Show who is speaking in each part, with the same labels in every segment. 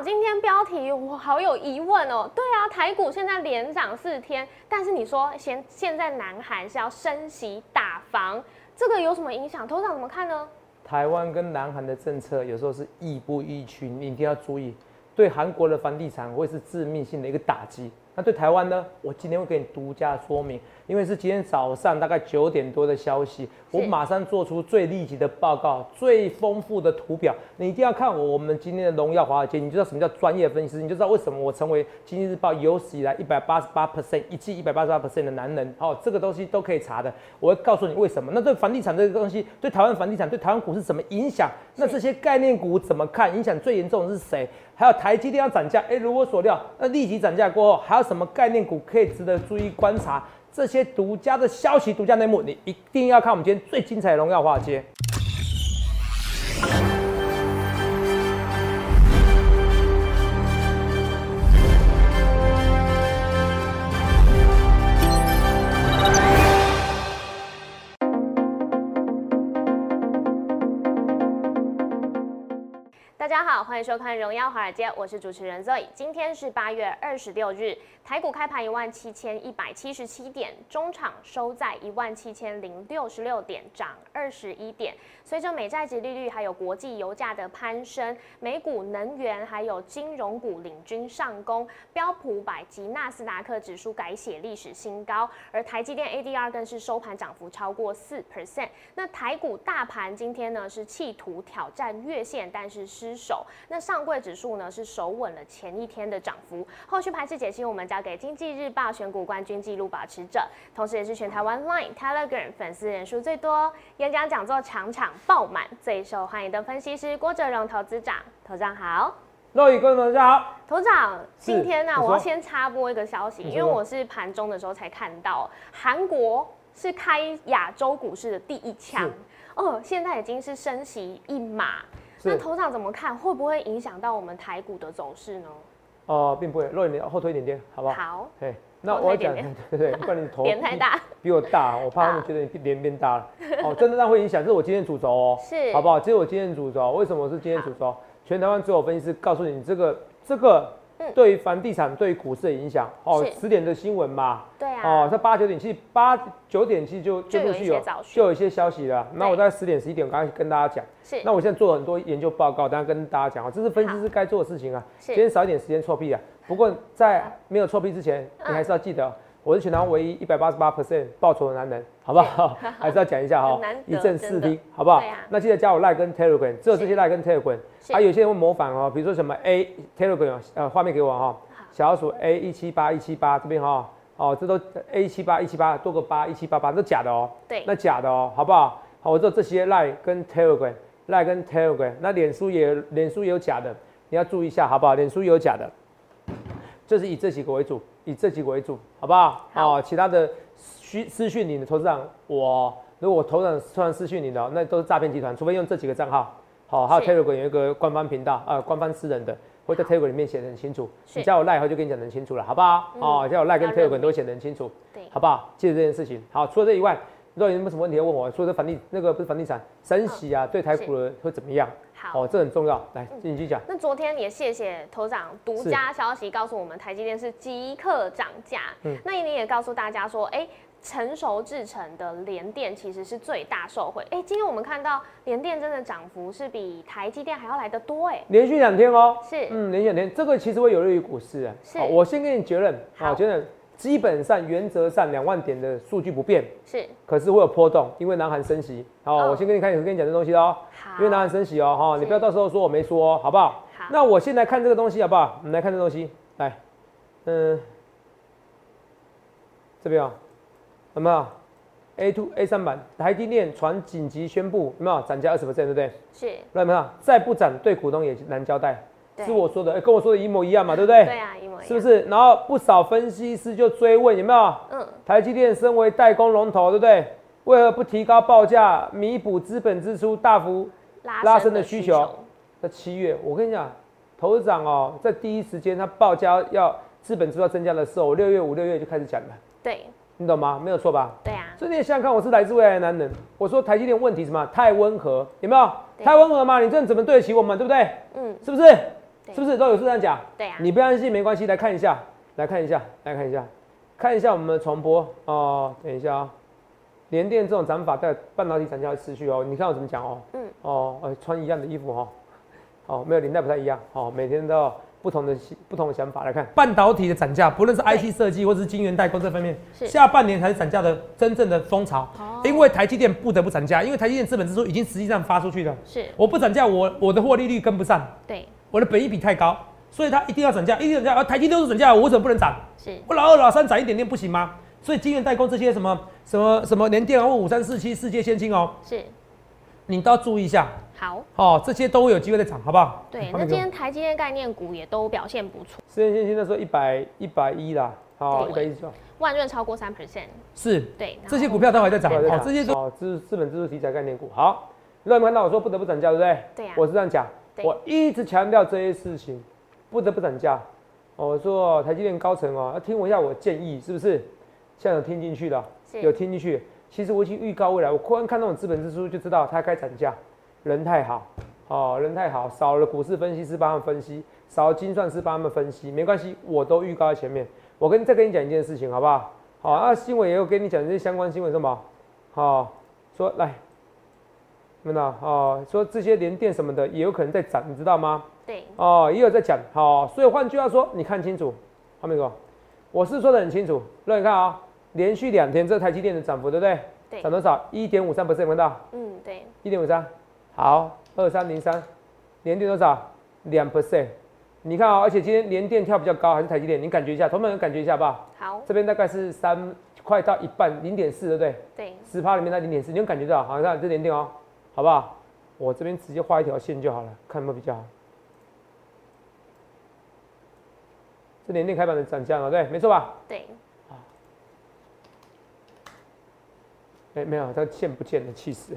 Speaker 1: 今天标题我好有疑问哦。对啊，台股现在连涨四天，但是你说现现在南韩是要升息打房，这个有什么影响？头长怎么看呢？
Speaker 2: 台湾跟南韩的政策有时候是亦步亦趋，你一定要注意，对韩国的房地产会是致命性的一个打击。那对台湾呢？我今天会给你独家说明，因为是今天早上大概九点多的消息，我马上做出最立即的报告，最丰富的图表，你一定要看我我们今天的荣耀华尔街，你就知道什么叫专业分析师，你就知道为什么我成为经济日报有史以来一百八十八 percent 一季一百八十八 percent 的男人。好，这个东西都可以查的，我会告诉你为什么。那对房地产这个东西，对台湾房地产，对台湾股市怎么影响？那这些概念股怎么看？影响最严重的是谁？还有台积电要涨价，哎，如我所料，那立即涨价过后，还有什么概念股可以值得注意观察？这些独家的消息、独家内幕，你一定要看我们今天最精彩的荣耀华尔街。
Speaker 1: 好，欢迎收看《荣耀华尔街》，我是主持人 Zoe。今天是八月二十六日，台股开盘一万七千一百七十七点，中场收在一万七千零六十六点，涨二十一点。随着美债值利率还有国际油价的攀升，美股能源还有金融股领军上攻，标普百及纳斯达克指数改写历史新高，而台积电 ADR 更是收盘涨幅超过四 percent。那台股大盘今天呢是企图挑战月线，但是失。手那上柜指数呢是守稳了前一天的涨幅，后续排势解析我们交给经济日报选股冠军纪录保持者，同时也是全台湾 Line Telegram 粉丝人数最多、演讲讲座场场爆满、最受欢迎的分析师郭哲荣投资长，头长好，
Speaker 2: 各位观众大家好，
Speaker 1: 头长今天呢我要先插播一个消息，因为我是盘中的时候才看到韩国是开亚洲股市的第一枪，哦，现在已经是升息一码。那头场怎么看？会不会影响到我们台股的走势呢？
Speaker 2: 哦，并不会，弱一点，后推一点点，好不好？
Speaker 1: 好。
Speaker 2: 哎，那我讲，对对对，不然你头
Speaker 1: 脸太大，
Speaker 2: 比我大，我怕他们觉得你脸变大了。哦，真的那会影响，这是我今天主轴哦，
Speaker 1: 是，
Speaker 2: 好不好？这是我今天主轴，为什么是今天主轴？全台湾所有分析师告诉你，这个这个。对于房地产、对股市的影响，哦，十点的新闻嘛，
Speaker 1: 对啊，
Speaker 2: 哦，在八九点，其实八九点其实就
Speaker 1: 就陆续有
Speaker 2: 就有一些消息了。那我在十点、十一点，我刚刚跟大家讲，
Speaker 1: 是。
Speaker 2: 那我现在做了很多研究报告，等下跟大家讲啊，这是分析师该做的事情啊。今天少一点时间错屁啊，不过在没有错屁之前，你还是要记得。我是全台湾唯一一百八十八 percent 报酬的男人，好不好？还是要讲一下哈，一正四听，好不好？那记得加我 like 跟 telegram，只有这些 like 跟 telegram。还有些人会模仿哦，比如说什么 a telegram，呃，画面给我哈，小老鼠 a 一七八一七八这边哈，哦，这都 a 一七八一七八多个八一七八八，都假的哦。
Speaker 1: 对，
Speaker 2: 那假的哦，好不好？好，我知道这些 like 跟 telegram，like 跟 telegram，那脸书也脸书也有假的，你要注意一下，好不好？脸书也有假的。就是以这几个为主，以这几个为主，好不好？
Speaker 1: 好，
Speaker 2: 其他的私私讯你的投资长，我如果我投资长突然私讯你的，那都是诈骗集团，除非用这几个账号。好，还有 Telegram 有一个官方频道，呃，官方私人的，会在 Telegram 里面写的很清楚。你加我赖后就跟你讲很清楚了，好不好？哦，加我赖跟 Telegram 都写的很清楚，
Speaker 1: 对，
Speaker 2: 好不好？记得这件事情。好，除了这以外，如果有什么问题要问我，除了房地那个不是房地产升息啊，对台股的会怎么样？
Speaker 1: 好，
Speaker 2: 这很重要。来，继续讲。
Speaker 1: 那昨天也谢谢头长独家消息告诉我们，台积电是即刻涨价。嗯，那你也告诉大家说，哎，成熟制成的联电其实是最大受惠。哎，今天我们看到联电真的涨幅是比台积电还要来得多哎，
Speaker 2: 连续两天哦。
Speaker 1: 是，
Speaker 2: 嗯，连续两天，这个其实会有利于股市啊。
Speaker 1: 是，
Speaker 2: 我先给你结论。好，结论。基本上原则上两万点的数据不变，
Speaker 1: 是，
Speaker 2: 可是会有波动，因为南韩升息。好，我先跟你看，我跟你讲这东西哦。
Speaker 1: 好，
Speaker 2: 因为南韩升息哦，哈，你不要到时候说我没说，好不好？
Speaker 1: 好。
Speaker 2: 那我先来看这个东西好不好？我们来看这东西，来，嗯，这边啊，有没有？A two A 三版台积电传紧急宣布，有没有涨价二十 percent，对不对？
Speaker 1: 是。
Speaker 2: 有没有？再不涨，对股东也难交代。是我说的，哎，跟我说的一模一样嘛，对不对？
Speaker 1: 对啊，一模一样，
Speaker 2: 是不是？然后不少分析师就追问有没有？嗯，台积电身为代工龙头，对不对？为何不提高报价，弥补资本支出大幅拉升的需求？在七月，我跟你讲，投资长哦，在第一时间他报价要资本支出要增加的时候，我六月五六月就开始讲了。
Speaker 1: 对，
Speaker 2: 你懂吗？没有错吧？
Speaker 1: 对啊。
Speaker 2: 所以你想想看，我是来自未来的男人。我说台积电问题什么？太温和，有没有？太温和嘛？你这样怎么对得起我们？对不对？嗯，是不是？
Speaker 1: 对
Speaker 2: 是不是都有是这样讲？
Speaker 1: 对啊，
Speaker 2: 你不相信没关系，来看一下，来看一下，来看一下，看一下我们的重播哦。等一下啊、联电这种涨法在半导体涨价会持续哦。你看我怎么讲哦？
Speaker 1: 嗯，
Speaker 2: 哦，呃，穿一样的衣服哦，哦，没有年代不太一样哦，每天都有不同的不同的想法来看半导体的涨价，不论是 IC 设计或是晶圆代工这方面，下半年才是涨价的真正的风潮。
Speaker 1: 哦
Speaker 2: 因为台积电不得不涨价，因为台积电资本支出已经实际上发出去了，
Speaker 1: 是
Speaker 2: 我不涨价，我我的获利率跟不上。
Speaker 1: 对，
Speaker 2: 我的本益比太高，所以它一定要涨价，一定要涨价。而台积电都是涨价，我为什么不能涨？
Speaker 1: 是。
Speaker 2: 我老二老三涨一点点不行吗？所以晶圆代工这些什么什么什么联电啊或五三四七世界先进哦，
Speaker 1: 是。
Speaker 2: 你都要注意一下。
Speaker 1: 好。
Speaker 2: 哦，这些都会有机会再涨，好不好？
Speaker 1: 对，那今天台积电概念股也都表现不错，
Speaker 2: 世界先进那时候一百一百一啦，好一百一十。九，
Speaker 1: 万润超过三 percent，
Speaker 2: 是。
Speaker 1: 对，
Speaker 2: 这些股票都还在涨，
Speaker 1: 对。
Speaker 2: 哦，这些都哦资资本支出题材概念股。好，你有没有看到我说不得不涨价，对不对？
Speaker 1: 对呀
Speaker 2: 我是这样讲，
Speaker 1: 对
Speaker 2: 我一直强调这些事情，不得不涨价。哦我说台积电高层哦，要听我一下我建议，是不是？现在有听进去
Speaker 1: 了，
Speaker 2: 有听进去。其实我已经预告未来，我忽然看那种资本支出就知道它该涨价，人太好，哦，人太好，少了股市分析师帮他们分析，少了精算师帮他们分析，没关系，我都预告在前面。我跟再跟你讲一件事情，好不好？好，啊，新闻也有跟你讲这些相关新闻，什么？好，说来，有没有？哦，说这些联电什么的也有可能在涨，你知道吗？
Speaker 1: 对，
Speaker 2: 哦，也有在讲。好，所以换句话说，你看清楚，后面说，我是说的很清楚。那你看啊、连续两天这台积电的涨幅，对不对？
Speaker 1: 对
Speaker 2: 涨多少？一点五三 percent，看到？
Speaker 1: 嗯，对，
Speaker 2: 一点五三，好，二三零三，连电多少？两 percent。你看啊、而且今天连电跳比较高，还是台积电？你感觉一下，同学们感觉一下好不好？
Speaker 1: 好，
Speaker 2: 这边大概是三，快到一半，零点四，对不对？
Speaker 1: 对，
Speaker 2: 十趴里面那零点四，你有感觉到？好，你看这连电哦，好不好？我这边直接画一条线就好了，看有没有比较好。这连电开板的涨价嘛，对，没错吧？
Speaker 1: 对，啊
Speaker 2: 哎、没有，它线不见了，气死！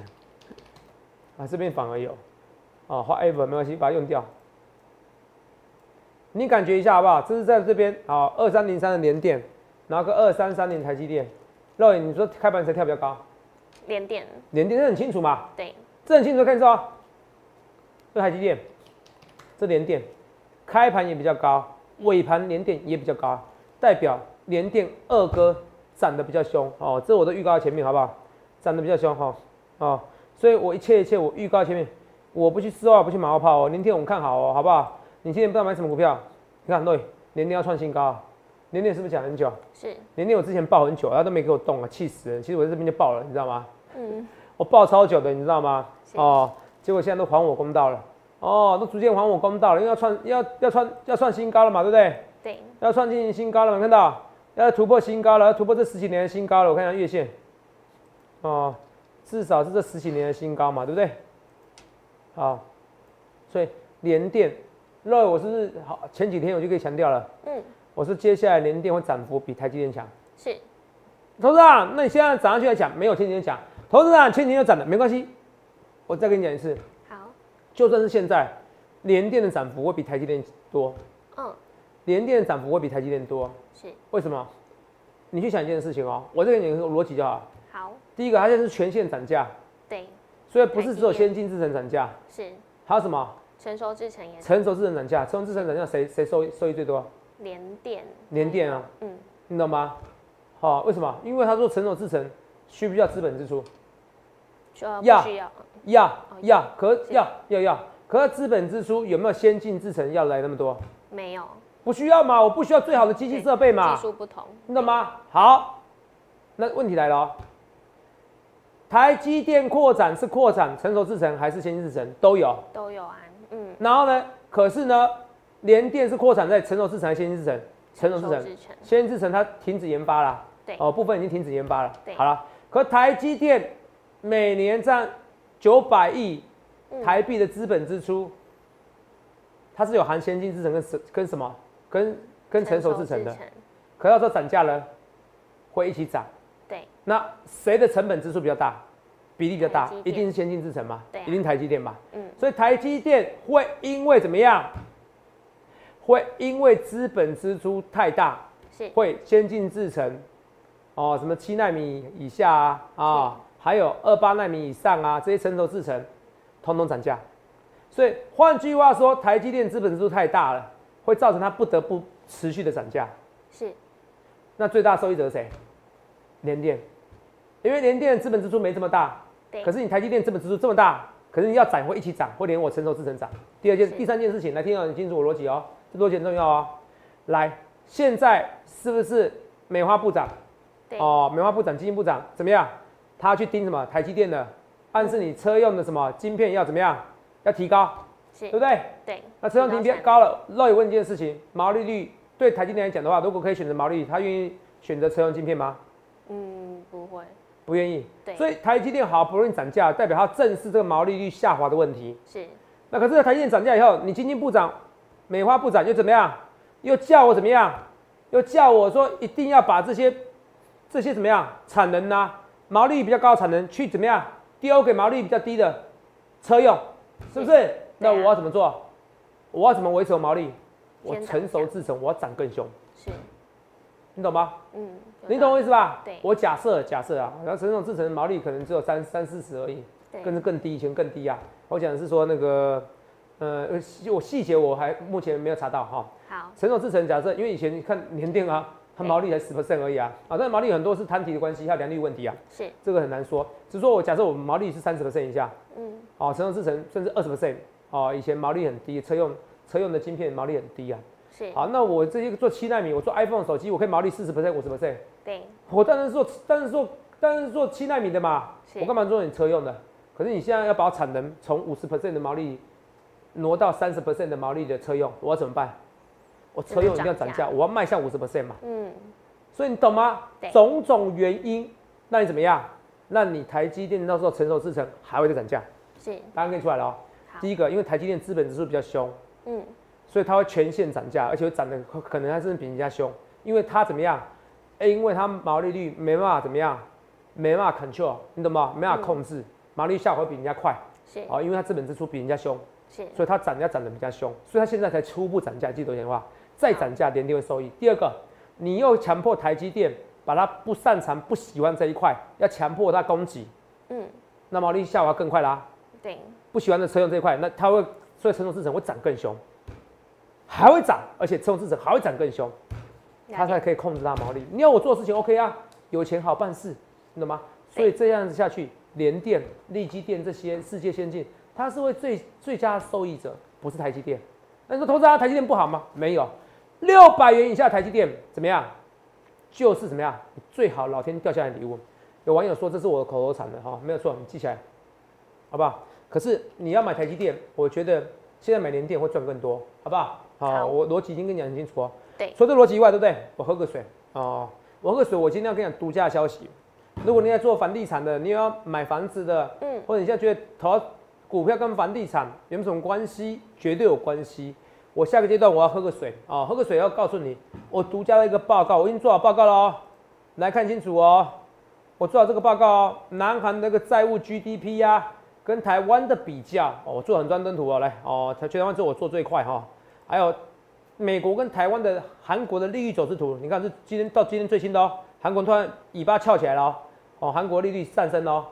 Speaker 2: 啊，这边反而有，啊，画 ever 没关系，把它用掉。你感觉一下好不好？这是在这边，啊，二三零三的连电，然后个二三三零台积电。肉眼你说开盘谁跳比较高？
Speaker 1: 连电，
Speaker 2: 连电这很清楚嘛？
Speaker 1: 对，
Speaker 2: 这很清楚，看到哦，这台积电，这连电，开盘也比较高，尾盘连电也比较高，代表连电二哥涨得比较凶哦，这我都预告在前面，好不好？涨得比较凶哈，哦，所以我一切一切我预告在前面，我不去丝袜，不去马后炮哦，连电我们看好哦，好不好？你今天不知道买什么股票？你看，对，连电要创新高啊，连电是不是讲很久？
Speaker 1: 是，
Speaker 2: 连电我之前报很久，他都没给我动啊，气死人！其实我在这边就报了，你知道吗？
Speaker 1: 嗯，
Speaker 2: 我报超久的，你知道吗？哦，结果现在都还我公道了，哦，都逐渐还我公道了，因为要创要要创要创新高了嘛，对不对？
Speaker 1: 对，
Speaker 2: 要创进新高了嘛，看到？要突破新高了，要突破这十几年的新高了。我看一下月线，哦，至少是这十几年的新高嘛，对不对？好，所以联电，那我是不是好？前几天我就可以强调了，
Speaker 1: 嗯，
Speaker 2: 我是接下来联电会涨幅比台积电强。
Speaker 1: 是，
Speaker 2: 投资长，那你现在涨上去来讲，没有前几天讲，投资长前几天就涨了，没关系，我再跟你讲一次，
Speaker 1: 好，
Speaker 2: 就算是现在，联电的涨幅会比台积电多，
Speaker 1: 嗯，
Speaker 2: 联电的涨幅会比台积电多，
Speaker 1: 是，
Speaker 2: 为什么？你去想一件事情哦，我再给你一个逻辑就好。
Speaker 1: 好，
Speaker 2: 第一个，它现在是全线涨价，
Speaker 1: 对，
Speaker 2: 所以不是只有先进制程涨价，
Speaker 1: 是，
Speaker 2: 还有什么？
Speaker 1: 成熟制成也是
Speaker 2: 成熟制程涨价？成熟制程涨价谁谁收收益最多？
Speaker 1: 连电，
Speaker 2: 联电啊，
Speaker 1: 嗯，
Speaker 2: 你懂吗？好、为什么？因为他说成熟制程需不需要资本支出？
Speaker 1: 说
Speaker 2: 要
Speaker 1: 不需要，
Speaker 2: 要要，可要要要，可是资本支出有没有先进制程要来那么多？
Speaker 1: 没有，
Speaker 2: 不需要嘛，我不需要最好的机器设备嘛。
Speaker 1: 技，术不同，
Speaker 2: 你懂吗？好，那问题来了哦，台积电扩展是扩展成熟制程还是先进制程？都有，
Speaker 1: 都有啊，嗯，
Speaker 2: 然后呢，可是呢，联电是扩展在成熟制程还是先进制程？成熟制程，先进制程它停止研发了，
Speaker 1: 对。
Speaker 2: 哦，部分已经停止研发了。
Speaker 1: 对。
Speaker 2: 好了，可台积电每年占九百亿
Speaker 1: 嗯。
Speaker 2: 台币的资本支出，它是有含先进制程跟什跟什么？跟跟成熟制程的，可到时候涨价了，会一起涨。
Speaker 1: 对，
Speaker 2: 那谁的成本支出比较大，比例比较大？一定是先进制程嘛，
Speaker 1: 对啊。
Speaker 2: 一定台积电嘛。
Speaker 1: 嗯，
Speaker 2: 所以台积电会因为怎么样？会因为资本支出太大，
Speaker 1: 是，
Speaker 2: 会先进制程，哦，什么七纳米以下啊，啊，还有二八纳米以上啊，这些成熟制程，通通涨价。所以换句话说，台积电资本支出太大了，会造成它不得不持续的涨价。
Speaker 1: 是，
Speaker 2: 那最大受益者是谁？联电，因为联电资本支出没这么大，
Speaker 1: 对
Speaker 2: 可是你台积电资本支出这么大，可是你要涨会一起涨，会连我成熟制成长。第二件、第三件事情，来听到你清楚我逻辑哦，这逻辑很重要哦。来，现在是不是美化部长？
Speaker 1: 对，
Speaker 2: 哦，美化部长、基金部长怎么样？他去盯什么？台积电的，暗示你车用的什么晶片要怎么样？要提高，
Speaker 1: 是
Speaker 2: 对不，对？
Speaker 1: 对，
Speaker 2: 那车用晶片高了，那也问一件事情，毛利率对台积电来讲的话，如果可以选择毛利率，他愿意选择车用晶片吗？
Speaker 1: 嗯，不会，
Speaker 2: 不愿意。
Speaker 1: 对
Speaker 2: 所以台积电好不容易涨价，代表它正视这个毛利率下滑的问题。
Speaker 1: 是，
Speaker 2: 那可是台积电涨价以后，你经济部长、美花部长又怎么样？又叫我怎么样？又叫我说一定要把这些这些怎么样产能呐、毛利比较高的产能去怎么样丢给毛利比较低的车用，是不是？那我要怎么做？我要怎么维持我毛利？我成熟
Speaker 1: 价
Speaker 2: 制成，我要涨更凶，
Speaker 1: 是，
Speaker 2: 你懂吗？
Speaker 1: 嗯，
Speaker 2: 你懂我意思吧？
Speaker 1: 对
Speaker 2: 我假设假设啊，然后成熟制成的毛利可能只有三三四十而已，更是更低，以前更低啊。我讲的是说那个，呃，我细节我还目前没有查到哈。
Speaker 1: 好，
Speaker 2: 成熟制成假设，因为以前你看年电啊，它毛利才十 percent 而已啊，啊，但是毛利很多是摊提的关系，还有良率问题啊，
Speaker 1: 是，
Speaker 2: 这个很难说。只是说我假设我们毛利是三十 percent 以下，
Speaker 1: 嗯，
Speaker 2: 哦，成熟制成甚至二十 percent，哦，以前毛利很低，车用车用的晶片毛利很低啊。
Speaker 1: 是，
Speaker 2: 好，那我这些做七纳米，我做 iPhone 手机，我可以毛利四十 percent、五十 percent。
Speaker 1: 对，
Speaker 2: 我当然是做，当然是做，当然是做七纳米的嘛。
Speaker 1: 是
Speaker 2: 我干嘛做你车用的？可是你现在要把产能从五十 percent 的毛利挪到三十 percent 的毛利的车用，我要怎么办？我车用一定要涨价，我要卖向五十 percent 嘛。
Speaker 1: 嗯，
Speaker 2: 所以你懂吗
Speaker 1: 对？
Speaker 2: 种种原因，那你怎么样？那你台积电到时候成熟制程还会再涨价？
Speaker 1: 是，
Speaker 2: 答案给你出来了哦。
Speaker 1: 好
Speaker 2: 第一个，因为台积电资本指数比较凶，
Speaker 1: 嗯，
Speaker 2: 所以它会全线涨价，而且会涨得可能还甚至比人家凶，因为它怎么样？哎，因为它毛利率没办法怎么样，没办法 control，你懂吗？没办法控制，毛利率下滑比人家快，
Speaker 1: 是，
Speaker 2: 哦，因为它资本支出比人家凶，
Speaker 1: 是，
Speaker 2: 所以它涨价涨得比较凶，所以它现在才初步涨价，记得多少钱的话，再涨价联电会受益。第二个，你又强迫台积电把它不擅长、不喜欢这一块，要强迫它供给，
Speaker 1: 嗯，
Speaker 2: 那毛利下滑更快啦。
Speaker 1: 对，
Speaker 2: 不喜欢的车用这一块，那它会所以成熟制程会涨更凶，还会涨，而且成熟制程还会涨更凶，它才可以控制它毛利。你要我做事情 OK 啊，有钱好办事，你懂吗？所以这样子下去，联电、力积电这些世界先进，它是会最最佳受益者，不是台积电。那你说投资啊，台积电不好吗？没有，六百元以下台积电怎么样？就是怎么样？最好老天掉下来的礼物。有网友说这是我的口头禅了哈，没有错，你记起来，好不好？可是你要买台积电，我觉得现在买联电会赚更多，好不好？好，
Speaker 1: 好
Speaker 2: 我逻辑已经跟你讲很清楚哦。
Speaker 1: 对
Speaker 2: 除了这逻辑以外，对不对？我喝个水哦，我喝个水。我今天要跟你讲独家消息。如果你在做房地产的，你要买房子的，
Speaker 1: 嗯，
Speaker 2: 或者你现在觉得投股票跟房地产有什么关系？绝对有关系。我下个阶段我要喝个水啊、喝个水要告诉你，我独家的一个报告，我已经做好报告了哦，来看清楚哦。我做好这个报告哦，南韩那个债务 GDP 呀、跟台湾的比较，我做很专登图哦，来哦，全台湾只有我做最快哈、还有美国跟台湾的韩国的利率走势图，你看是今天到今天最新的哦，韩国突然尾巴翘起来了哦，哦，韩国利率上升哦，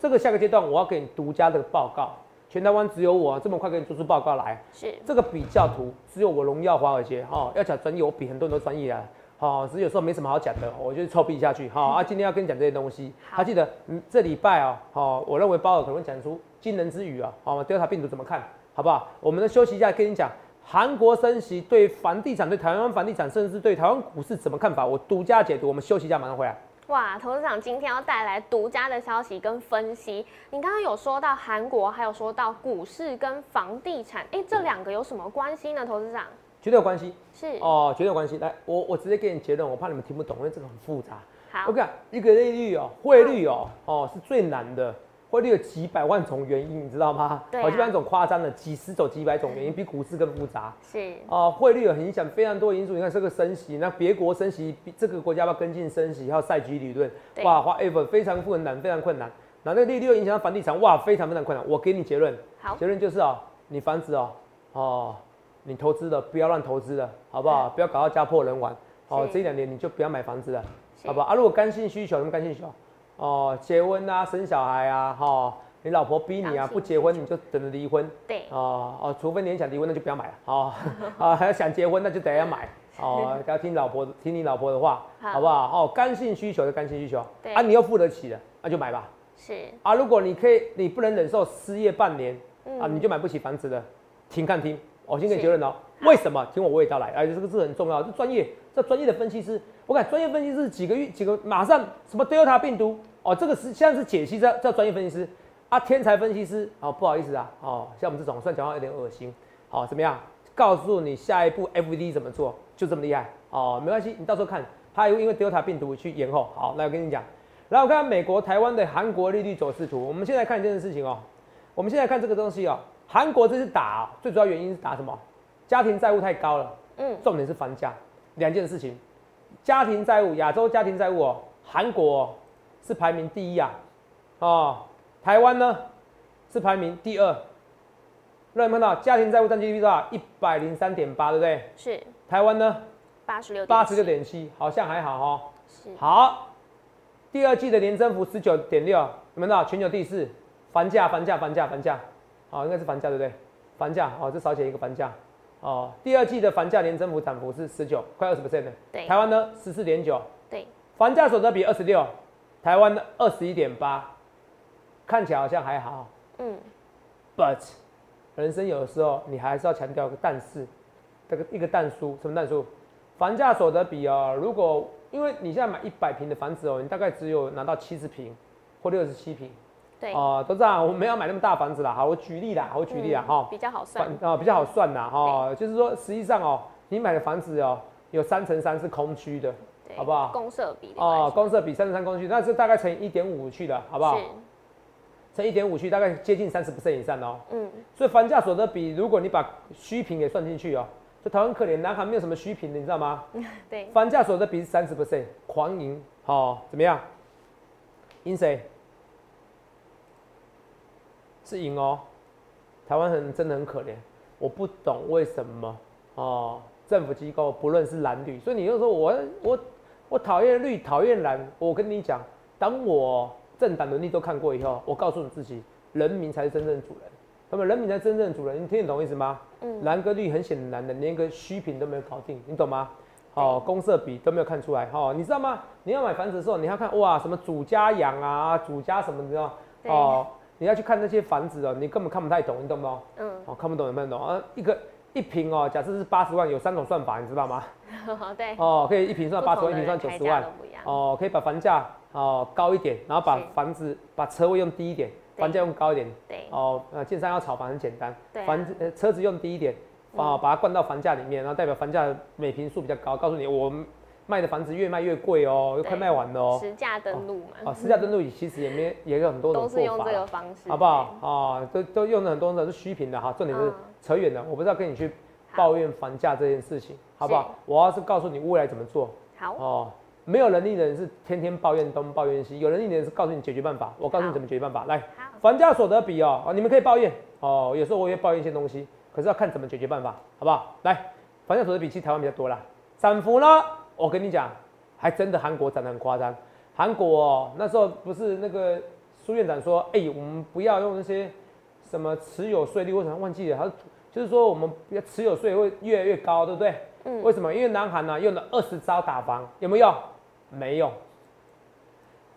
Speaker 2: 这个下个阶段我要给你独家的报告，全台湾只有我这么快给你做出报告来，
Speaker 1: 是，
Speaker 2: 这个比较图只有我荣耀华尔街哦，要讲专业我比很多人都专业啊。好、只是有时候没什么好讲的，我就是臭屁下去。好、啊，今天要跟你讲这些东西。
Speaker 1: 好
Speaker 2: 还记得，嗯，这礼拜哦，好、我认为鲍尔可能会讲出惊人之语啊。好、德尔塔病毒怎么看？好不好？我们休息一下，跟你讲韩国升息对房地产、对台湾房地产，甚至对台湾股市怎么看法？我独家解读。我们休息一下，马上回来。
Speaker 1: 哇，投资长今天要带来独家的消息跟分析。你刚刚有说到韩国，还有说到股市跟房地产，哎，这两个有什么关系呢？投资长
Speaker 2: 绝对有关系
Speaker 1: 是
Speaker 2: 哦，绝对有关系。来，我我直接给你结论，我怕你们听不懂，因为这个很复杂。
Speaker 1: 好
Speaker 2: 我，讲一个利率哦，汇率哦，哦是最难的。汇率有几百万种原因，你知道吗？
Speaker 1: 对
Speaker 2: 几百万种夸张的，几十种、几百种原因，比股市更复杂。
Speaker 1: 是
Speaker 2: 啊，汇率有影响非常多因素。你看这个升息，那别国升息，比这个国家要跟进升息？还有赛局理论，哇，whatever，非常困难，非常困难。然后那个利率又影响到房地产，哇，非常非常困难。我给你结论，
Speaker 1: 好，
Speaker 2: 结论就是哦，你房子哦，哦，你投资的不要乱投资了，好不好？不要搞到家破人亡。哦
Speaker 1: 是，
Speaker 2: 这一两年你就不要买房子了，好不好？啊，如果刚性需求，什么刚性需求？哦，结婚啊，生小孩啊，哈、你老婆逼你啊，不结婚你就等着离婚。
Speaker 1: 对，
Speaker 2: 哦哦，除非你很想离婚，那就不要买了哦 啊，还 要想结婚那就得要买哦，要听老婆听你老婆的话，
Speaker 1: 好。
Speaker 2: 好不好？哦，刚性需求就刚性需求，
Speaker 1: 对。
Speaker 2: 啊，你又付得起的，那就买吧。
Speaker 1: 是，
Speaker 2: 啊，如果你可以，你不能忍受失业半年
Speaker 1: 嗯。
Speaker 2: 啊，你就买不起房子的，听看听，我先给结论哦。为什么？听我味道来，哎，这个是很重要，这专业，这专业的分析师，我看专业分析师几个月几个马上什么 Delta 病毒哦，这个是现在是解析，这叫专业分析师啊，天才分析师哦，不好意思啊，哦，像我们这种算讲话有点恶心，好、怎么样？告诉你下一步 FVD 怎么做，就这么厉害哦，没关系，你到时候看，它还会因为 Delta 病毒去延后。好，那我跟你讲。来，我看美国、台湾的韩国利率走势图。我们现在看这件事情哦。我们现在看这个东西哦，韩国这次打、最主要原因是打什么？家庭债务太高了，
Speaker 1: 嗯，
Speaker 2: 重点是房价。两件事情，家庭债务，亚洲家庭债务哦，韩国、哦、是排名第一啊，哦，台湾呢是排名第二。那你们看到家庭债务占 GDP 多少？一百零三点八，对不对？
Speaker 1: 是
Speaker 2: 台湾呢
Speaker 1: 八十六
Speaker 2: 八十六点七，好像还好哦。
Speaker 1: 是
Speaker 2: 好，第二季的年增幅十九点六，你们知道全球第四，房价房价房价房价，好、应该是房价对不对？房价哦，这少写一个房价哦。第二季的房价年增幅涨幅是十九，快二十 percent 的。
Speaker 1: 对
Speaker 2: 台湾呢十四点九，
Speaker 1: 对，
Speaker 2: 房价所得比二十六，台湾呢二十一点八，看起来好像还好
Speaker 1: 嗯
Speaker 2: ，，but 人生有的时候你还是要强调一个但是，这个一个但书，什么但书？房价所得比哦，如果因为你现在买一百平的房子哦，你大概只有拿到七十平或六十七平
Speaker 1: 对，
Speaker 2: 哦，都这样。我没有买那么大房子啦，好，我举例啦，我举例啦
Speaker 1: 嗯
Speaker 2: 哈，
Speaker 1: 比较好算
Speaker 2: 房，啊比较好算啦哈，就是说实际上哦，你买的房子哦，有三乘三是空区的
Speaker 1: 对
Speaker 2: 好不好
Speaker 1: 公社比的
Speaker 2: 哦，公设比三乘三空区，那是大概乘一点五去的，好不好乘一点五去，大概接近三十 percent 以上哦。
Speaker 1: 嗯，
Speaker 2: 所以房价所得比，如果你把虚平也算进去哦，就台湾可怜，南韩没有什么虚平的，你知道吗？
Speaker 1: 对，
Speaker 2: 房价所得比是三十 percent，狂赢，好、怎么样？赢谁？是赢哦。台湾很真的很可怜，我不懂为什么哦，政府机构不论是蓝绿，所以你又说我我我讨厌绿讨厌蓝，我跟你讲，当我政党能力都看过以后，我告诉你自己，人民才是真正的主人。那么人民才是真正的主人，你听得懂我意思吗？
Speaker 1: 嗯，
Speaker 2: 蓝跟绿很显然的，连个虚品都没有搞定，你懂吗？哦，公社比都没有看出来，哦，你知道吗？你要买房子的时候，你要看哇，什么主家养啊，主家什么，你知道？
Speaker 1: 对
Speaker 2: 哦，你要去看那些房子哦，你根本看不太懂，你懂不懂？
Speaker 1: 嗯，
Speaker 2: 哦，看不懂，看不懂。啊？一个一平哦，假设是八十万，有三种算法，你知道吗？
Speaker 1: 对，
Speaker 2: 哦，可以一平算八十万，一平算九十万。哦，可以把房价哦高一点，然后把房子把车位用低一点，房价用高一点。
Speaker 1: 对，
Speaker 2: 哦，呃，建商要炒房很简单，房子呃车子用低一点，啊、把它灌到房价里面，然后代表房价每平数比较高，告诉你我卖的房子越卖越贵哦，又快卖完了哦。
Speaker 1: 实价登录嘛，
Speaker 2: 哦，私下登录其实也没也有很多种
Speaker 1: 都是
Speaker 2: 做法啦
Speaker 1: 用这个，方式，
Speaker 2: 好不好？啊，都都用了很多种是虚平的哈，重点是
Speaker 1: 嗯
Speaker 2: 扯远了，我不知道跟你去抱怨房价这件事情，好不好？我要是告诉你未来怎么做
Speaker 1: 好，
Speaker 2: 哦。没有能力的人是天天抱怨东抱怨西，有能力的人是告诉你解决办法。我告诉你怎么解决办法，来。房价所得比哦，哦，你们可以抱怨哦，有时候我也抱怨一些东西，可是要看怎么解决办法，好不好？来，房价所得比其实台湾比较多啦，涨幅呢，我跟你讲，还真的韩国涨得很夸张。韩国哦，那时候不是那个苏院长说，哎、我们不要用那些什么持有税率，为什么忘记了？他就是说我们持有税会越来越高，对不对？
Speaker 1: 嗯
Speaker 2: 为什么？因为南韩呢、用了二十招打房，有没有用？没用。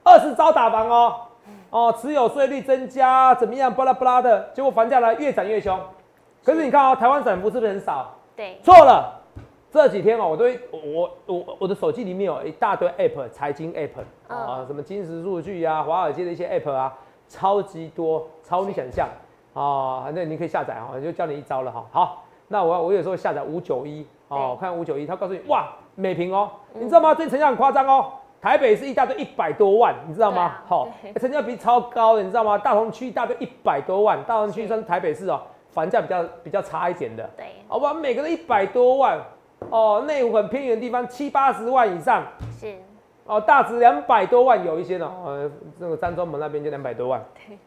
Speaker 2: 二十招打房哦，哦，持有税率增加怎么样？巴拉巴拉的，结果房价呢越涨越凶。可是你看哦，台湾涨幅是不是很少？
Speaker 1: 对，
Speaker 2: 错了，这几天哦，我都会我我我的手机里面有一大堆 app，财经 app 啊、
Speaker 1: 嗯
Speaker 2: 什么金石数据啊，华尔街的一些 app 啊，超级多，超你想象啊。那你可以下载哈，就教你一招了哈。好，那我我有时候下载五九一哦，看五九一，它告诉你哇，每平哦，你知道吗？这成交很夸张哦。台北是一大堆一百多万，你知道吗？好、成交比超高的，你知道吗？大同区一大堆一百多万，大同区算是台北市哦，房价比较比较差一点的。
Speaker 1: 对，
Speaker 2: 好吧，每个人一百多万哦，内湖很偏远的地方七八十万以上。
Speaker 1: 是，
Speaker 2: 哦，大直两百多万有一些呢，呃，这个三中门那边就两百多万。
Speaker 1: 对，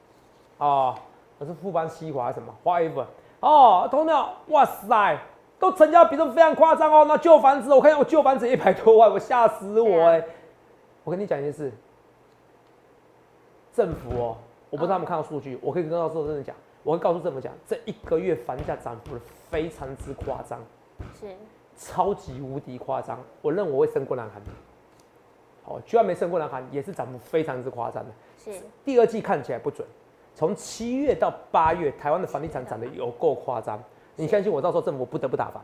Speaker 2: 哦，我是富邦西华什么？Whatever 哦，同鸟，哇塞，都成交比重非常夸张哦，那旧房子我看我旧房子一百多万，我吓死我哎、
Speaker 1: 对啊。
Speaker 2: 我跟你讲一件事，政府哦，我不知道他们看到数据，我可以跟到说真的讲，我会告诉政府讲，这一个月房价涨幅非常之夸张，
Speaker 1: 是
Speaker 2: 超级无敌夸张，我认为我会胜过南韩。好，居然没胜过南韩，也是涨幅非常之夸张的。
Speaker 1: 是
Speaker 2: 第二季看起来不准，从七月到八月，台湾的房地产涨得有够夸张。你相信我，到时候政府不得不打翻。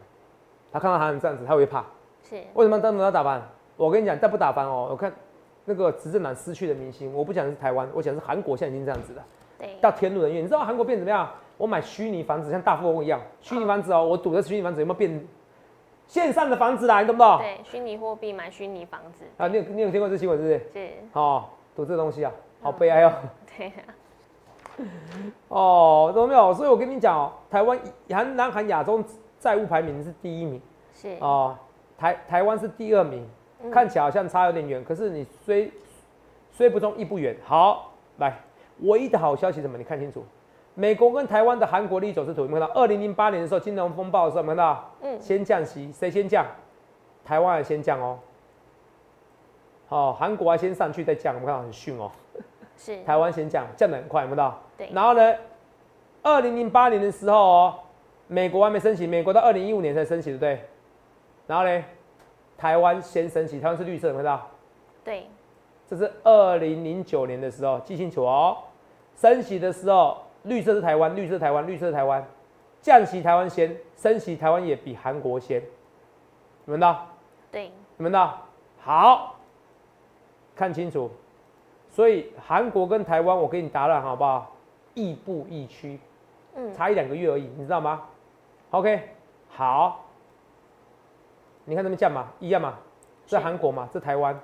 Speaker 2: 他看到韩这样子，他会怕。
Speaker 1: 是
Speaker 2: 为什么政府要打翻？我跟你讲，再不打翻哦，我看那个执政党失去的民心。我不讲的是台湾，我讲的是韩国，现在已经这样子了。
Speaker 1: 对
Speaker 2: 到天怒人怨，你知道韩国变怎么样？我买虚拟房子，像大富翁一样，虚拟房子哦，我赌的虚拟房子有没有变线上的房子啦？你懂不懂？
Speaker 1: 对，虚拟货币买虚拟房子
Speaker 2: 啊，你有你有听过这新闻是不是？
Speaker 1: 是，
Speaker 2: 哦，赌这东西啊，好悲哀哦。
Speaker 1: 对啊，
Speaker 2: 哦，懂没有？所以我跟你讲哦，台湾韩南韩亚洲债务排名是第一名
Speaker 1: 是
Speaker 2: 哦，台台湾是第二名，
Speaker 1: 嗯
Speaker 2: 看起来好像差有点远，可是你虽虽不中亦不远。好，来，唯一的好消息是什么？你看清楚，美国跟台湾的韩国利率走势图，有没有看到？二零零八年的时候，金融风暴的时候，有没有看到？
Speaker 1: 嗯
Speaker 2: 先降息，谁先降？台湾还先降哦。好、韩国还先上去再降，我们看到很逊哦。
Speaker 1: 是
Speaker 2: 台湾先降，降得很快，有没有看到？
Speaker 1: 对
Speaker 2: 然后呢，二零零八年的时候哦，美国还没升息，美国到二零一五年才升息，对不对？然后呢，台湾先升息，台湾是绿色，有没有看到？
Speaker 1: 对
Speaker 2: 这是二零零九年的时候，记清楚哦。升息的时候，绿色是台湾，绿色台湾，绿色台湾。降息台湾先，升息台湾也比韩国先。有没有到？
Speaker 1: 对
Speaker 2: 有没有到？好，看清楚。所以韩国跟台湾，我给你答案好不好？亦步亦趋，
Speaker 1: 嗯
Speaker 2: 差一两个月而已，你知道吗？OK，好。你看他们降嘛，一样嘛，这
Speaker 1: 是
Speaker 2: 韩国嘛，这台湾，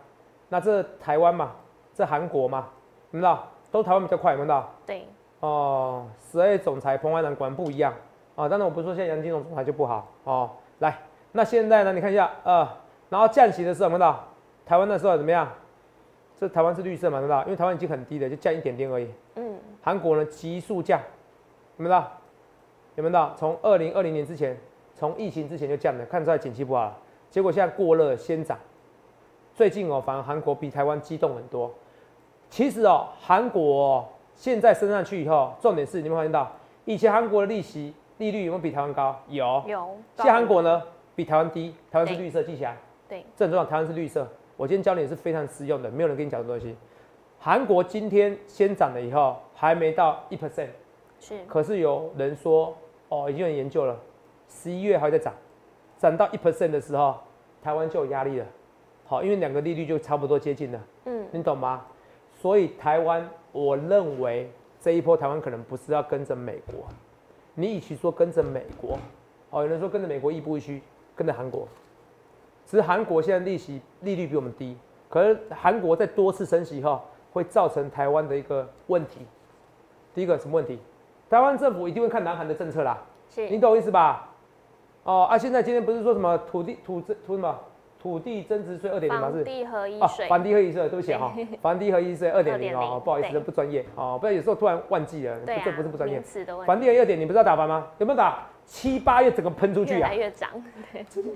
Speaker 2: 那这台湾嘛，这韩国嘛，有没有看到？都台湾比较快，有没有看到？
Speaker 1: 对
Speaker 2: 哦，十二总裁彭淮南果然不一样啊。当然我不是说现在杨金龙总裁就不好哦。来，那现在呢？你看一下，呃，然后降息的时候，有没有看到？台湾那时候怎么样？这台湾是绿色嘛，对吧？因为台湾已经很低了，就降一点点而已。
Speaker 1: 嗯
Speaker 2: 韩国呢急速降，有没有看到？有没有看到？从二零二零年之前，从疫情之前就降了，看出来景气不好了。结果现在过热先涨，最近哦，反而韩国比台湾激动很多。其实哦，韩国、哦、现在升上去以后，重点是你有没有发现到，以前韩国的利息利率有没有比台湾高？有。
Speaker 1: 有
Speaker 2: 现在韩国呢比台湾低，台湾是
Speaker 1: 对
Speaker 2: 绿色，记起来。
Speaker 1: 对
Speaker 2: 这很重要，台湾是绿色。我今天教你是非常实用的，没有人跟你讲的东西。韩国今天先涨了以后，还没到一 percent，
Speaker 1: 是
Speaker 2: 可是有人说，哦，已经有人研究了，十一月还会再涨，涨到一 percent 的时候，台湾就有压力了。好，因为两个利率就差不多接近了，
Speaker 1: 嗯
Speaker 2: 你懂吗？所以台湾，我认为这一波台湾可能不是要跟着美国，你与其说跟着美国，哦，有人说跟着美国亦步亦趋，跟着韩国，只是韩国现在利息利率比我们低，可是韩国在多次升息后，会造成台湾的一个问题。第一个什么问题？台湾政府一定会看南韩的政策啦，你懂我意思吧？哦啊，现在今天不是说什么土地土增土什么土地增值税二点零
Speaker 1: 房地合一
Speaker 2: 哦，
Speaker 1: 税
Speaker 2: 房地合一税，对不起哈，房地合一税二点零哦
Speaker 1: 2.0，
Speaker 2: 不好意思，
Speaker 1: 对
Speaker 2: 不专业哦，不然有时候突然忘记了，
Speaker 1: 对啊，
Speaker 2: 这不是不专业房
Speaker 1: 题，
Speaker 2: 地合一二点零不知道打翻吗？有没有打？七八月整个喷出去啊
Speaker 1: 越来，越涨，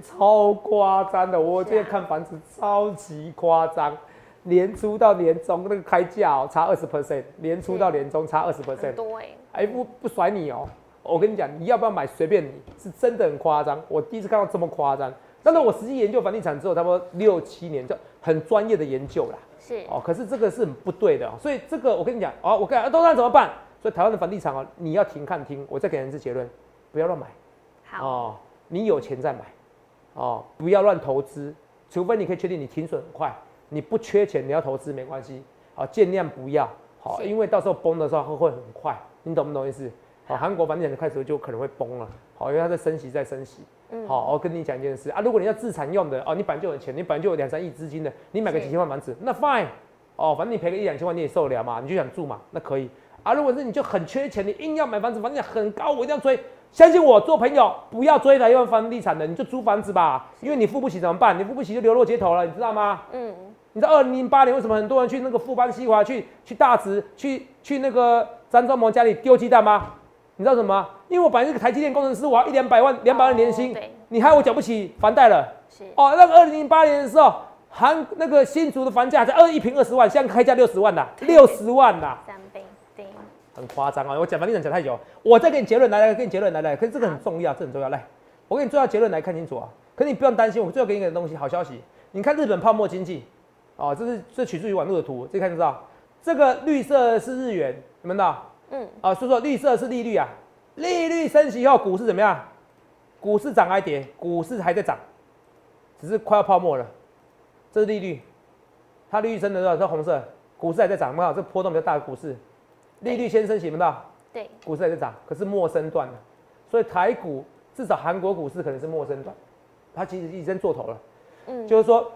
Speaker 2: 超夸张的。我
Speaker 1: 是啊
Speaker 2: 今天看房子超级夸张，年初到年终那个开价哦差二十 percent，年初到年终差二十 percent
Speaker 1: 很。多哎，
Speaker 2: 哎，不不甩你哦！我跟你讲，你要不要买随便你，是真的很夸张。我第一次看到这么夸张，但是我实际研究房地产之后，差不多六七年，就很专业的研究啦。
Speaker 1: 是
Speaker 2: 哦，可是这个是很不对的、哦，所以这个我跟你讲，哦，我跟你讲，都那怎么办？所以台湾的房地产哦，你要停看听，我再给人一次结论，不要乱买
Speaker 1: 好
Speaker 2: 哦，你有钱再买哦，不要乱投资，除非你可以确定你停损很快，你不缺钱你要投资没关系，好、尽量不要，好、
Speaker 1: 是
Speaker 2: 因为到时候崩的时候会会很快，你懂不懂意思？好、韩国房地产开始就可能会崩了，好、因为它在升息在升息。
Speaker 1: 嗯
Speaker 2: 好，我跟你讲一件事啊，如果你要自产用的哦，你本来就有钱，你本来就有两三亿资金的，你买个几千万房子，那 fine，哦，反正你赔个一两千万你也受得了嘛，你就想住嘛，那可以啊。如果是你就很缺钱，你硬要买房子，房价很高，我一定要追，相信我，做朋友不要追台湾房地产的，你就租房子吧，因为你付不起怎么办？你付不起就流落街头了，你知道吗？
Speaker 1: 嗯
Speaker 2: 你知道二零零八年为什么很多人去那个富邦西华去去大直去去那个张忠谋家里丢鸡蛋吗？你知道什么吗？因为我本来是个台积电工程师，我要一两百万两百万年薪，
Speaker 1: 哦
Speaker 2: 你害我缴不起房贷了。
Speaker 1: 是
Speaker 2: 哦，那个二零零八年的时候，韩那个新竹的房价才二一平二十万，现在开价六十万啦，六十万啦。
Speaker 1: 三倍，对，
Speaker 2: 很夸张啊！我讲房地产讲太久，我再给你结论，来来，给你结论，来来，可是这个很重要，这很重要，来，我给你做下结论来看清楚啊！可是你不用担心，我最后给你个东西，好消息，你看日本泡沫经济，哦，这是这取自于网络的图，这看就知道，这个绿色是日元，你们知道？嗯，啊，所以说绿色是利率啊，利率升息后，股市怎么样？股市涨还跌？股市还在涨，只是快要泡沫了。这是利率，它利率升的时候是红色，股市还在涨，没有？这波动比较大的股市，利率先升，行不到？
Speaker 1: 对，
Speaker 2: 股市还在涨，可是末升段了，所以台股至少韩国股市可能是末升段，它其实已经做头了。嗯，就是说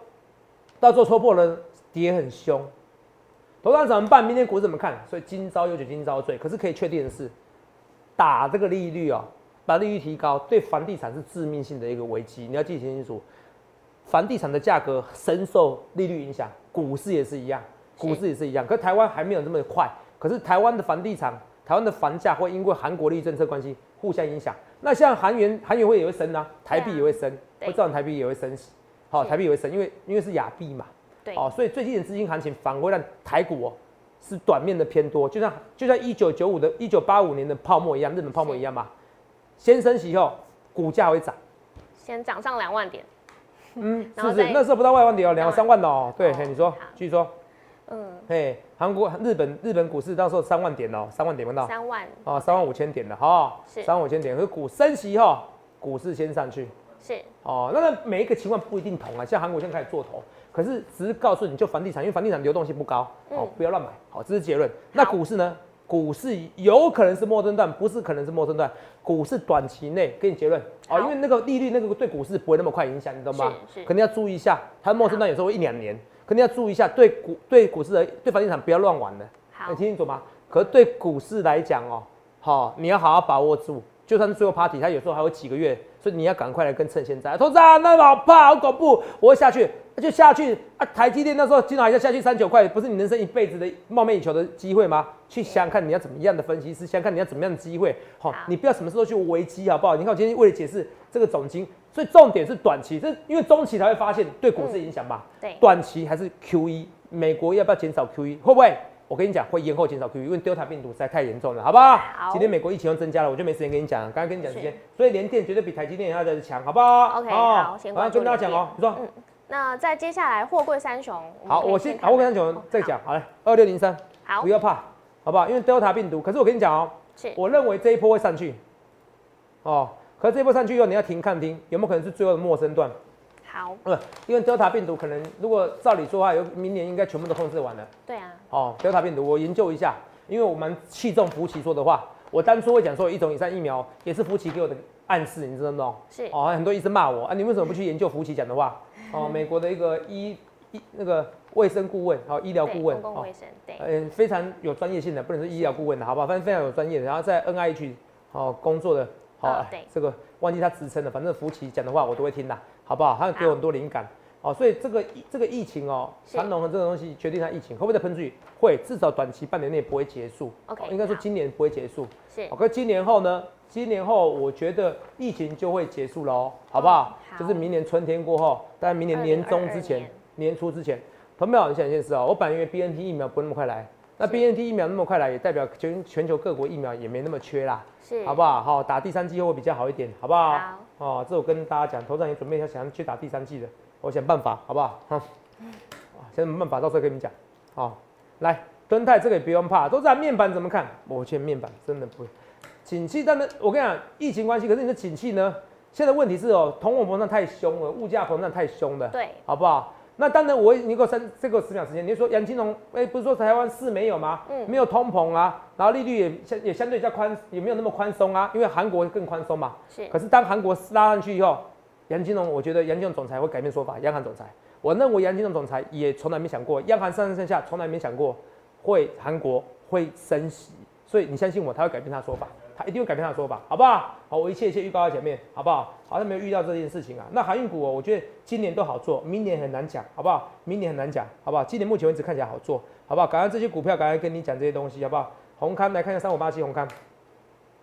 Speaker 2: 到时候戳破了，跌很凶，头上怎么办？明天股市怎么看？所以今朝有酒今朝醉，可是可以确定的是，打这个利率哦。把利率提高，对房地产是致命性的一个危机。你要记清楚，房地产的价格深受利率影响，股市也是一样，股市也是一样。可台湾还没有这么快，可是台湾的房地产、台湾的房价会因为韩国利率政策关系互相影响。那像韩元，韩元会也会升啊，台币也会升，会造成台币也会升息。好，台币也会升，因为因为是亚币嘛。
Speaker 1: 对。
Speaker 2: 哦，所以最近的资金行情反而让台股哦是短面的偏多，就像就像一九九五的、一九八五年的泡沫一样，日本泡沫一样嘛。先升息后，股价会涨，
Speaker 1: 先涨上两万点，
Speaker 2: 嗯，是不是？那时候不到万万点哦，两三万的哦。对，你说，继续说。嗯，嘿，韩国、日本、日本股市到时候三万点哦，三万点不到。
Speaker 1: 三万。
Speaker 2: 哦，三万五千点的哈。是。三万五千点，可股升息后，股市先上去。
Speaker 1: 是。
Speaker 2: 哦，那个每一个情况不一定同啊，像韩国现在开始做头，可是只是告诉你就房地产，因为房地产流动性不高，哦，不要乱买。好，这是结论。那股市呢？股市有可能是末升段，不是可能是末升段。股市短期内给你结论哦，因为那个利率那个对股市不会那么快影响，你懂吗？是是，肯定要注意一下，它末升段有时候会一两年，肯定要注意一下，对股对股市的对房地产不要乱玩的。
Speaker 1: 好，
Speaker 2: 你听清楚吗？可是对股市来讲哦，好，你要好好把握住，就算是最后 party，它有时候还有几个月，所以你要赶快来跟趁现在。投资啊，那好怕，好恐怖，我会下去。那就下去啊！台积电那时候经常要下去三九块，不是你人生一辈子的梦寐以求的机会吗？去想想看你要怎么样的分析师，想想看你要怎么样的机会。好，你不要什么时候去危机，好不好？你看我今天为了解释这个总金，所以重点是短期，这因为中期才会发现对股市影响吧？
Speaker 1: 对，
Speaker 2: 短期还是 Q E，美国要不要减少 Q E？会不会？我跟你讲，会延后减少 Q E，因为 Delta 病毒实在太严重了，好不好？
Speaker 1: 好。
Speaker 2: 今天美国疫情又增加了，我就没时间跟你讲，刚刚跟你讲时间，所以连电绝对比台积电要的强，好不好
Speaker 1: ？OK，好，先
Speaker 2: 跟大家讲哦，你说。
Speaker 1: 嗯那在接下来，货柜三雄，
Speaker 2: 好，我先，货柜三雄再讲，好嘞，二六零三，
Speaker 1: 好，
Speaker 2: 不要怕，好不好？因为 Delta 病毒，可是我跟你讲哦，
Speaker 1: 是，
Speaker 2: 我认为这一波会上去，哦，可是这一波上去以后，你要停看听，有没有可能是最后的陌生段？
Speaker 1: 好，
Speaker 2: 呃，因为 Delta 病毒可能，如果照理说的话，有明年应该全部都控制完了。
Speaker 1: 对啊。
Speaker 2: 哦，Delta 病毒，我研究一下，因为我们器重福奇说的话，我当初会讲说一种以上疫苗也是福奇给我的暗示，你知道吗？
Speaker 1: 是。
Speaker 2: 哦，很多医生骂我啊，你为什么不去研究福奇讲的话？哦，美国的一个医医那个卫生顾问，好医疗顾问，
Speaker 1: 公共卫生，对，
Speaker 2: 嗯，非常有专业性的，不能说医疗顾问的，好不好？反正非常有专业的，然后在 N I H 好工作的，好，这个忘记他职称了，反正福奇讲的话我都会听的，好不好？他给我很多灵感，哦，所以这个这个疫情哦，传统的这个东西决定它疫情会不会再喷出去，会，至少短期半年内不会结束
Speaker 1: ，OK，
Speaker 2: 应该说今年不会结束，
Speaker 1: 是
Speaker 2: ，OK，今年后呢？今年后，我觉得疫情就会结束了哦，好不好？就是明年春天过后，大概明年年中之前、年初之前。同没有？你想一件事哦，我本来以为 B N T 疫苗不那么快来，那 B N T 疫苗那么快来，也代表全全球各国疫苗也没那么缺啦，
Speaker 1: 是，
Speaker 2: 好不好？好，打第三剂会比较好一点，好不好？
Speaker 1: 好。
Speaker 2: 哦，这我跟大家讲，头上也准备一下，想去打第三季的，我想办法，好不好？哈，想办法，到时候跟你们讲。好，来，敦泰这个也不用怕，都在面板怎么看？我见面板真的不会。景气，但是我跟你讲，疫情关系，可是你的景气呢？现在问题是哦，通货膨胀太凶了，物价膨胀太凶了，
Speaker 1: 对，
Speaker 2: 好不好？那当然，我你给我三，这个十秒时间，你说杨金龙，哎，不是说台湾是没有吗？嗯，没有通膨啊，然后利率也相也相对较宽，也没有那么宽松啊，因为韩国更宽松嘛。
Speaker 1: 是。
Speaker 2: 可是当韩国拉上去以后，杨金龙，我觉得杨金龙总裁会改变说法，央行总裁，我认为杨金龙总裁也从来没想过，央行上上下下从来没想过会韩国会升息，所以你相信我，他会改变他说法。他一定会改变他的说法，好不好？好，我一切一切预告在前面，好不好？好像没有遇到这件事情啊。那航运股哦，我觉得今年都好做，明年很难讲，好不好？明年很难讲，好不好？今年目前为止看起来好做，好不好？赶快这些股票，赶快跟你讲这些东西，好不好？红康来看一下三五八七红康，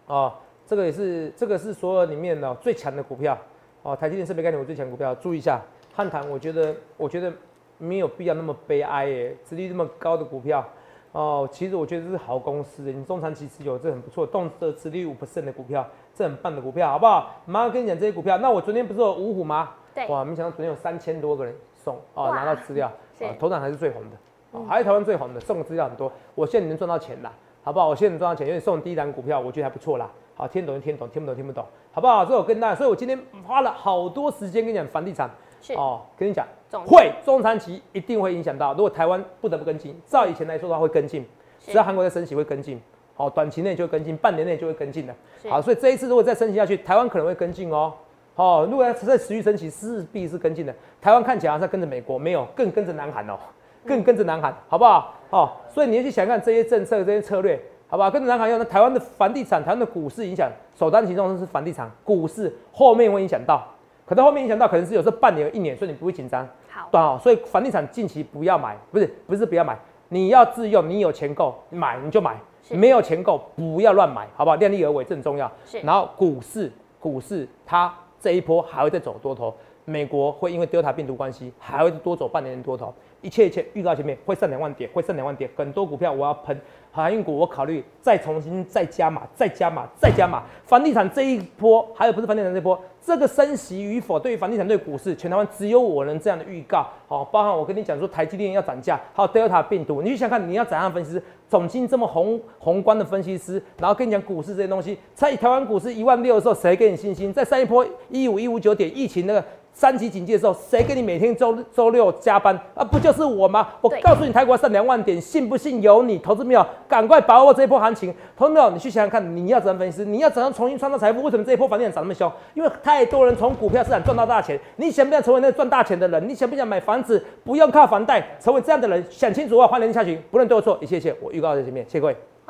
Speaker 2: 哦，这个也是这个是所有里面的最强的股票哦。台积电设备概念股最强股票，注意一下。汉唐，我觉得我觉得没有必要那么悲哀耶，实力这么高的股票。哦，其实我觉得这是好公司，你中长期持有这很不错，动辄持率五 percent 的股票，这很棒的股票，好不好？马上跟你讲这些股票。那我昨天不是有五虎吗？
Speaker 1: 对，
Speaker 2: 哇，没想到昨天有三千多个人送哦，拿到资料，
Speaker 1: 啊
Speaker 2: 头场还是最红的，哦，还是台湾最红的，送的资料很多。我现在能赚到钱啦，好不好？我现在能赚到钱，因为送第一档股票，我觉得还不错啦。好，听懂就听懂，听不懂听不懂，好不好？所以我跟大家，所以我今天花了好多时间跟你讲房地产，
Speaker 1: 是
Speaker 2: 哦，跟你讲，会中长期一定会影响到，如果台湾不得不跟进，照以前来说的话会跟进，只要韩国在升息会跟进，好，短期内就会跟进，半年内就会跟进的。好，所以这一次如果再升息下去，台湾可能会跟进哦。哦，如果要再持续升息，势必是跟进的。台湾看起来在跟着美国，没有，更跟着南韩哦，更跟着南韩，好不好？哦，所以你要去想看这些政策、这些策略，好不好？跟着南韩用，那台湾的房地产、台湾的股市影响，首当其冲是房地产、股市，后面会影响到，可能后面影响到可能是有时候半年、一年，所以你不会紧张。
Speaker 1: 好，
Speaker 2: 对哦，所以房地产近期不要买，不是不是不要买，你要自用，你有钱够买你就买，没有钱够不要乱买，好不好？量力而为这很重要。
Speaker 1: 是，
Speaker 2: 然后股市，股市它。这一波还会再走多头，美国会因为 Delta 病毒关系还会多走半年多头，一切一切预告前面会上两万点，会上两万点，很多股票我要喷，航运股我考虑再重新再加码，再加码，再加码，房地产这一波还有不是房地产这一波。这个升息与否，对于房地产、对股市，全台湾只有我能这样的预告。好，包含我跟你讲说，台积电要涨价，还有 Delta 病毒，你去想看，你要怎样分析？总经这么宏宏观的分析师，然后跟你讲股市这些东西，在台湾股市一万六的时候，谁给你信心？在上一波一五一五九点疫情那个。三级警戒的时候，谁给你每天周周六加班啊？不就是我吗？我告诉你，泰国上两万点，信不信由你。投资没有，赶快把握这一波行情。投资没有，你去想想看，你要怎样分析？你要怎样重新创造财富？为什么这一波房地产涨那么凶？因为太多人从股票市场赚到大钱。你想不想成为那个赚大钱的人？你想不想买房子不用靠房贷，成为这样的人？想清楚的话，欢迎下群，不论对错，一切一切，我预告在前面，谢谢各位。